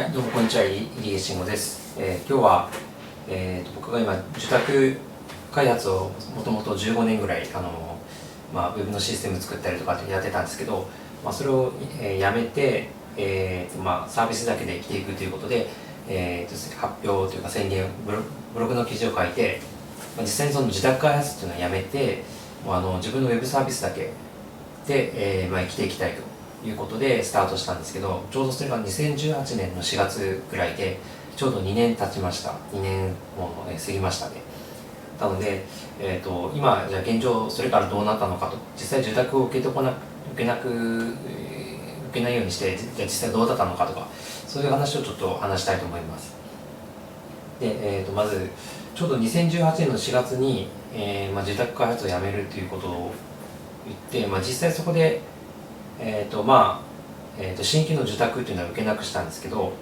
はい、どうもこんにちは、入江慎吾です。えー今日は、えーと僕が今、受託開発をもともと15年ぐらい、あのまあ、ウェブのシステム作ったりとかやってたんですけど、まあ、それを、えーやめて、えーまあ、サービスだけで生きていくということで、えーと発表というか宣言ブロ、ブログの記事を書いて、まあ実際にその自宅開発っていうのはやめて、もうあの自分のウェブサービスだけで、えーまあ、生きていきたいということでスタートしたんですけどちょうどそれが2018年の4月ぐらいでちょうど2年経ちました。2年もえ過ぎましたね。なので、えー、と今じゃあ現状それからどうなったのかと。実際受託を受けとこな受けなく、えー受けないようにしてじゃ実際どうだったのかとかそういう話をちょっと話したいと思います。で、えー、とまずちょうど2018年の4月に、えーまあ、受託開発をやめるということを言って、まあ、実際そこでえーとまあえー、と新規の受託っていうのは受けなくしたんですけど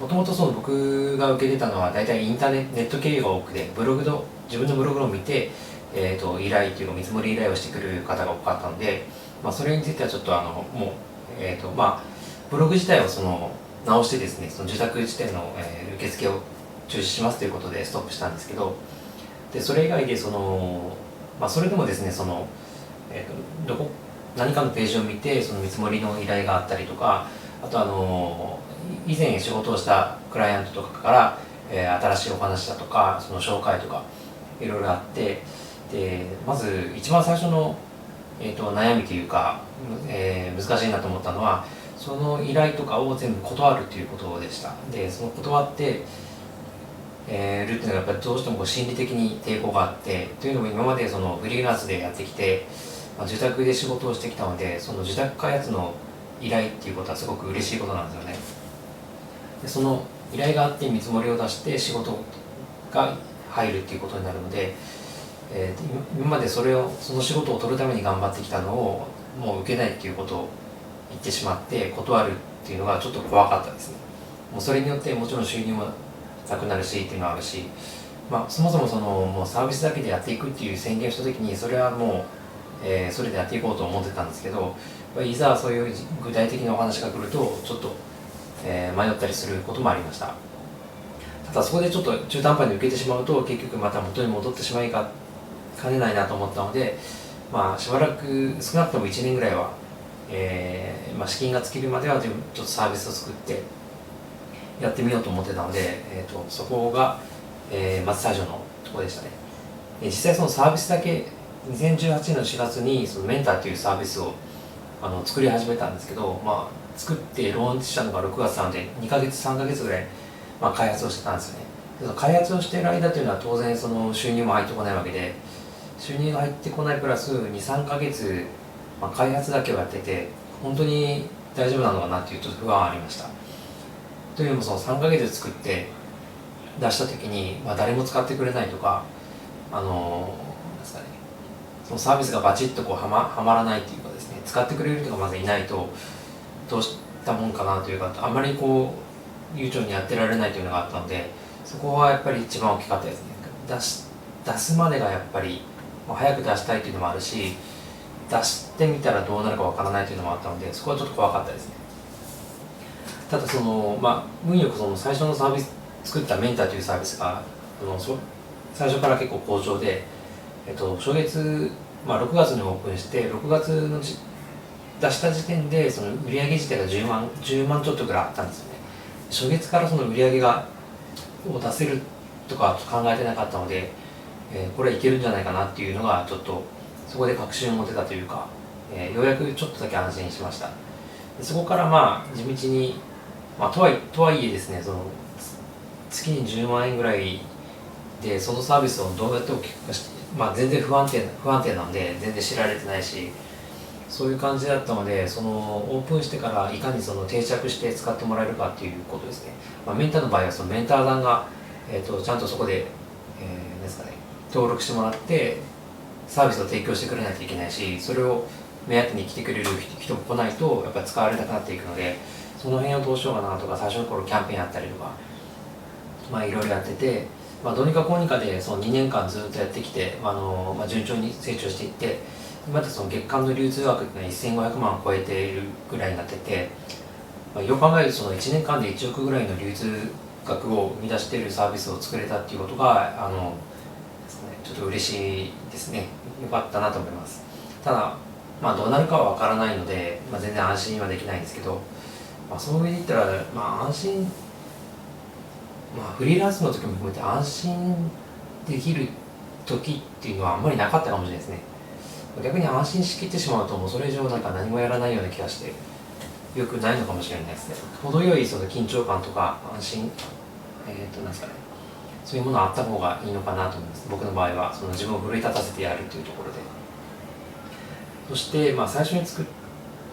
もともと僕が受けてたのは大体インターネット経由が多くてブログの自分のブログを見て、えー、と依頼というか見積もり依頼をしてくる方が多かったので、まあ、それについてはちょっとあのもう、えーとまあ、ブログ自体をその直してですねその受託自体の、えー受付を中止しますということでストップしたんですけどでそれ以外でその、まあ、それでもですねその、えー、とどこ何かのページを見てその見積もりの依頼があったりとかあとあの以前仕事をしたクライアントとかから、えー新しいお話だとかその紹介とかいろいろあってでまず一番最初の、えー、と悩みというか、えー難しいなと思ったのはその依頼とかを全部断るということでした。でその断ってえー、るっていうのはやっぱりどうしてもこう心理的に抵抗があってというのも今までそのフリーランスでやってきて、まあ、自宅で仕事をしてきたのでその自宅開発の依頼っていうことはすごく嬉しいことなんですよね。でその依頼があって見積もりを出して仕事が入るっていうことになるので、えーと今までそれをその仕事を取るために頑張ってきたのをもう受けないっていうことを言ってしまって断るっていうのがちょっと怖かったですね。もうそれによってもちろん収入もなくなるしっていうのはあるし、まあ、そもそもそのもうサービスだけでやっていくっていう宣言した時にそれはもう、えーそれでやっていこうと思ってたんですけどいざそういう具体的なお話が来るとちょっと、えー迷ったりすることもありました。ただそこでちょっと中途半端に受けてしまうと結局また元に戻ってしまいかかねないなと思ったのでまあしばらく少なくとも1年ぐらいは、えーまあ、資金が尽きるまではちょっとサービスを作ってやってみようと思ってたので、えー、とそこが、えーまず最初のとこでしたね。実際そのサービスだけ2018年の4月にそのメンターというサービスをあの作り始めたんですけど、まあ、作ってローンチしたのが6月なので2ヶ月3ヶ月ぐらい、まあ、開発をしてたんですよね。その開発をしている間というのは当然その収入も入ってこないわけで収入が入ってこないプラス23ヶ月、まあ、開発だけをやってて本当に大丈夫なのかなっていうちょっと不安はありました。というのもその3ヶ月作って出した時に、まあ、誰も使ってくれないとかあのそのサービスがバチッとこうはまはまらないっていうかですね使ってくれる人がまずいないとどうしたもんかなというかあんまりこう悠長にやってられないというのがあったのでそこはやっぱり一番大きかったですね。出し出すまでがやっぱり早く出したいというのもあるし出してみたらどうなるかわからないというのもあったのでそこはちょっと怖かったですね。ただそのまあ運よくその最初のサービス作ったメンターというサービスがその最初から結構好調で、えっと、初月、まあ、6月にオープンして6月のじ出した時点でその売上自体が10万10万ちょっとぐらいあったんですよね。初月からその売り上がを出せるとか考えてなかったので、えーこれはいけるんじゃないかなっていうのがちょっとそこで確信を持てたというか、えーようやくちょっとだけ安心しました。でそこからまあ地道に、まあ、とはいとはいえですねその月に10万円ぐらいでそのサービスをどうやって大きくして、まあ、全然不安定な不安定なんで全然知られてないしそういう感じだったのでそのオープンしてからいかにその定着して使ってもらえるかっていうことですね、まあ、メンターの場合はそのメンターさんが、えー、とちゃんとそこで、えーですかね、登録してもらってサービスを提供してくれないといけないしそれを目当てに来てくれる人も来ないとやっぱ使われなくなっていくのでその辺をどうしようかなとか最初の頃キャンペーンやったりとかまあいろいろやってて、まあ、どうにかこうにかでその2年間ずっとやってきて、あのまあ、順調に成長していって今でその月間の流通枠っていうのは1500万を超えているぐらいになっててまあ、よく考えるとその1年間で1億ぐらいの流通額を生み出しているサービスを作れたっていうことがあのちょっと嬉しいですね。よかったなと思います。ただまあどうなるかは分からないので、まあ、全然安心はできないんですけど、まあ、その上で言ったら、まあ、安心まあフリーランスの時も含めて安心できる時っていうのはあんまりなかったかもしれないですね。逆に安心しきってしまうともうそれ以上なんか何もやらないような気がしてよくないのかもしれないですね。程よいその緊張感とか安心えっ、ー、となんですかね。そういうものあった方がいいのかなと思います。僕の場合はその自分を奮い立たせてやるというところで。そしてまあ最初に作っ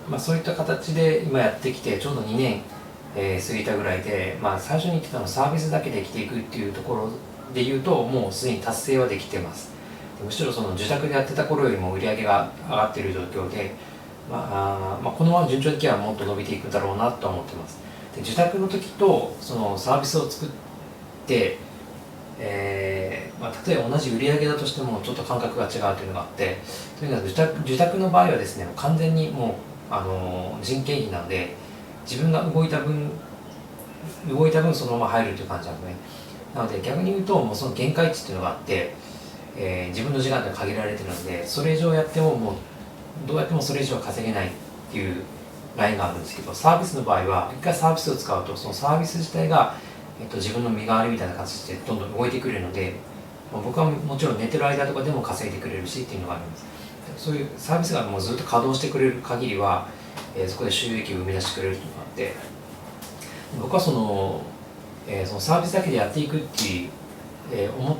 まあ、そういった形で今やってきてちょうど2年、えー、過ぎたぐらいで、まあ、最初に言ってたのサービスだけで生きていくっていうところで言うともうすでに達成はできてます。むしろその自宅でやってた頃よりも売り上げが上がっている状況で、まあまあ、このまま順調にいけばもっと伸びていくだろうなと思ってます。で自宅の時とそのサービスを作ってえーまあ、例えば同じ売り上げだとしてもちょっと感覚が違うというのがあってというのは自宅自宅の場合はですね完全にもう、あの、人件費なので自分が動いた分動いた分そのまま入るという感じなので、ね、なので逆に言うともうその限界値っていうのがあって、えー、自分の時間って限られてるのでそれ以上やってももうどうやってもそれ以上は稼げないっていうラインがあるんですけどサービスの場合は一回サービスを使うとそのサービス自体がえっと、自分の身代わりみたいな形でどんどん動いてくれるので、まあ、僕はもちろん寝てる間とかでも稼いでくれるしっていうのがあります。そういうサービスがもうずっと稼働してくれる限りは、えー、そこで収益を生み出してくれるっていうのがあって。僕はその,、えー、そのサービスだけでやっていくって、えー、思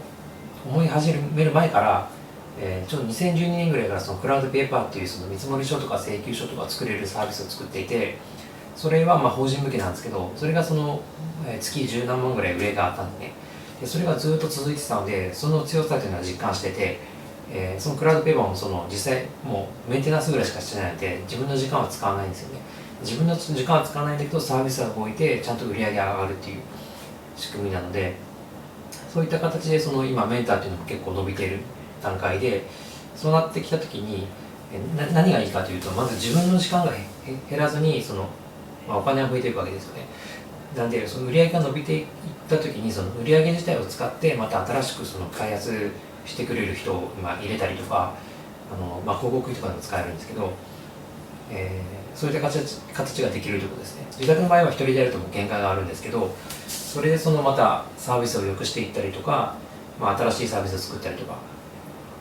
思い始める前から、えー、ちょっと2012年ぐらいからそのクラウドペーパーっていうその見積書とか請求書とか作れるサービスを作っていてそれはまあ法人向けなんですけどそれがその月十何万ぐらい売れがあったんでねでそれがずっと続いてたのでその強さというのは実感してて、えー、そのクラウドペーパーもその実際もうメンテナンスぐらいしかしてないので自分の時間は使わないんですよね。自分の時間は使わないんだけどサービスが動いてちゃんと売り上げが上がるっていう仕組みなのでそういった形でその今メンターっていうのも結構伸びている段階でそうなってきた時に何がいいかというとまず自分の時間が減らずにそのまあ、お金は増えていくわけですよね。なんでその売り上げが伸びていった時にその売り上げ自体を使ってまた新しくその開発してくれる人を今入れたりとかあの、まあ、広告費とかでも使えるんですけど、えー、そういった形形ができるということですね。自宅の場合は一人でやるとも限界があるんですけどそれでそのまたサービスを良くしていったりとか、まあ、新しいサービスを作ったりとか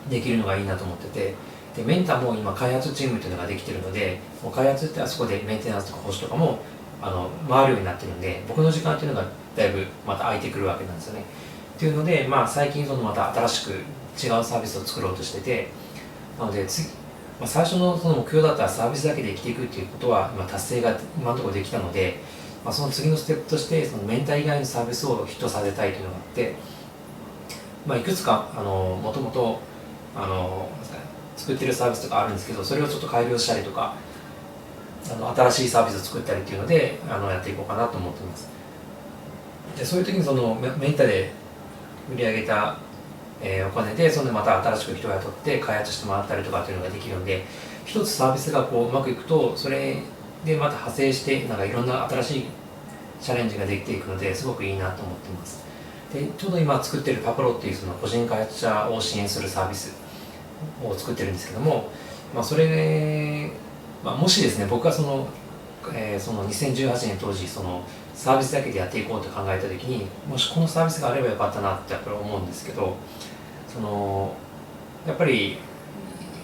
できるのがいいなと思っててでメンターも今開発チームっていうのができてるのでもう開発ってあそこでメンテナンスとか保守とかもあの回るようになってるんで僕の時間っていうのがだいぶまた空いてくるわけなんですよね。っていうので、まあ、最近そのまた新しく違うサービスを作ろうとしててなので次、まあ、最初のその目標だったらサービスだけで生きていくっていうことは今達成が今のところできたので、まあ、その次のステップとしてそのメンター以外のサービスをヒットさせたいというのがあって、まあ、いくつかあのもともとあの作ってるサービスとかあるんですけどそれをちょっと改良したりとかあの新しいサービスを作ったりっていうのであのやっていこうかなと思っています。でそういう時にそのメンタで売り上げた、えー、お金でそのまた新しく人を雇って開発してもらったりとかっていうのができるので一つサービスがこううまくいくとそれでまた派生してなんかいろんな新しいチャレンジができていくのですごくいいなと思ってます。でちょうど今作ってるパプロっていうその個人開発者を支援するサービスを作ってるんですけども、まあ、それ、まあ、もしですね僕はその,、えー、その2018年当時そのサービスだけでやっていこうと考えた時にもしこのサービスがあればよかったなってやっぱり思うんですけどそのやっぱり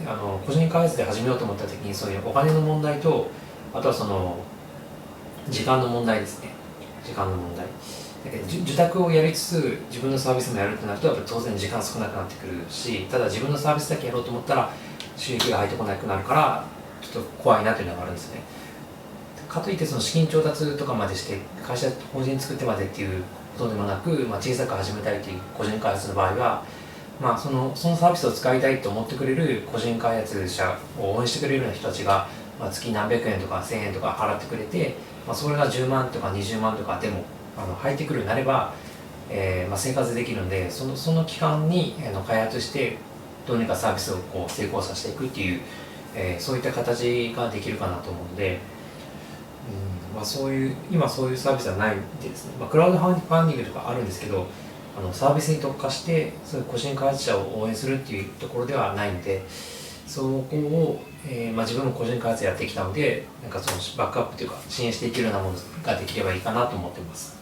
あの個人開発で始めようと思った時にそういうお金の問題とあとはその時間の問題ですね。時間の問題。だけど受託をやりつつ自分のサービスもやるってなるとやっぱ当然時間少なくなってくるしただ自分のサービスだけやろうと思ったら収益が入ってこなくなるからちょっと怖いなというのがあるんですね。かといってその資金調達とかまでして会社法人作ってまでっていうことでもなく、まあ、小さく始めたいという個人開発の場合はまあ、そのそのサービスを使いたいと思ってくれる個人開発者を応援してくれるような人たちが、まあ、月何百円とか1000円とか払ってくれて、まあ、それが10万とか20万とかでもあの入ってくるようになれば、えーまあ、生活できるんでそのその期間にあの開発してどうにかサービスをこう成功させていくっていう、えー、そういった形ができるかなと思うので、まあ、そういう今そういうサービスはないでですね、まあ、クラウドファンディングとかあるんですけどあのサービスに特化してそういう個人開発者を応援するっていうところではないのでそこを、えーまあ、自分も個人開発やってきたのでなんかそのバックアップというか支援していけるようなものができればいいかなと思ってます。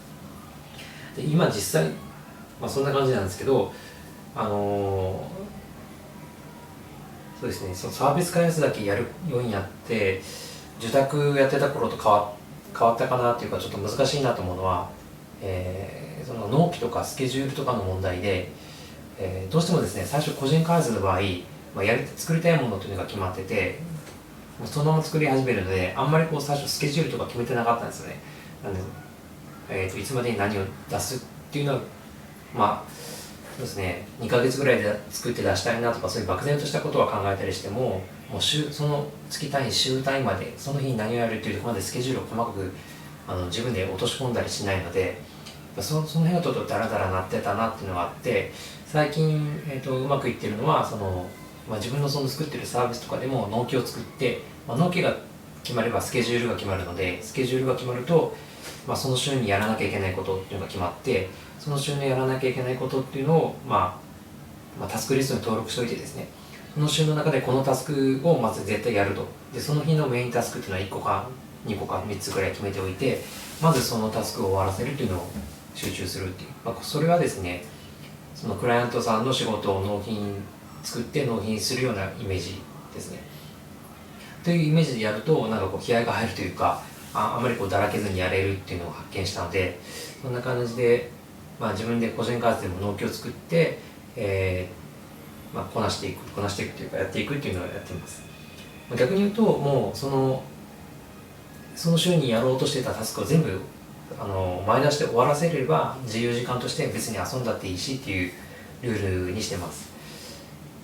で今実際、まあ、そんな感じなんですけどあのーそうですねそのサービス開発だけやるようになって受託やってた頃と変わ変わったかなっていうかちょっと難しいなと思うのは、えー、その納期とかスケジュールとかの問題で、えー、どうしてもですね最初個人開発の場合、まあ、やり作りたいものというのが決まっててそのまま作り始めるのであんまりこう最初スケジュールとか決めてなかったんですよね。なんで、えーと、いつまでに何を出すっていうのはまあそうですね2ヶ月ぐらいで作って出したいなとかそういう漠然としたことは考えたりしてももう週その月単位週単位までその日に何をやるっていうところまでスケジュールを細かくあの自分で落とし込んだりしないのでそその辺はちょっとダラダラなってたなっていうのがあって最近、えーと、うまくいってるのはその、まあ、自分のその作ってるサービスとかでも納期を作って、まあ、納期が決まればスケジュールが決まるのでスケジュールが決まると、まあ、その週にやらなきゃいけないことっていうのが決まってその週にやらなきゃいけないことっていうのを、まあ、まあ、タスクリストに登録しておいてですねその週の中でこのタスクをまず絶対やると。でその日のメインタスクっていうのは1個か2個か3つぐらい決めておいてまずそのタスクを終わらせるっていうのを集中するっていう、まあ、それはですねそのクライアントさんの仕事を納品作って納品するようなイメージですね。というイメージでやるとなんかこう気合が入るというかああまりこうだらけずにやれるっていうのを発見したのでそんな感じで、まあ、自分で個人開発でも納期を作って、えーまあ、こなしていくこなしていくというかやっていくっていうのをやってます。逆に言うともうそのその週にやろうとしてたタスクを全部あの前出して終わらせれば自由時間として別に遊んだっていいしっていうルールにしてます。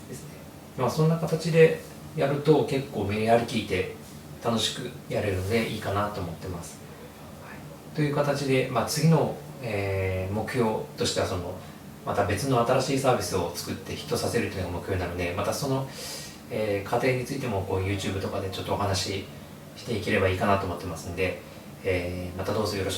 ですね。まあそんな形でやると結構目やりきいて楽しくやれるのでいいかなと思ってます、はい、という形で、まあ、次の、えー、目標としてはそのまた別の新しいサービスを作ってヒットさせるというのが目標なのでまたその、えー、過程についてもこう YouTube とかでちょっとお話ししていければいいかなと思ってますんで、えー、またどうぞよろしくお願いします。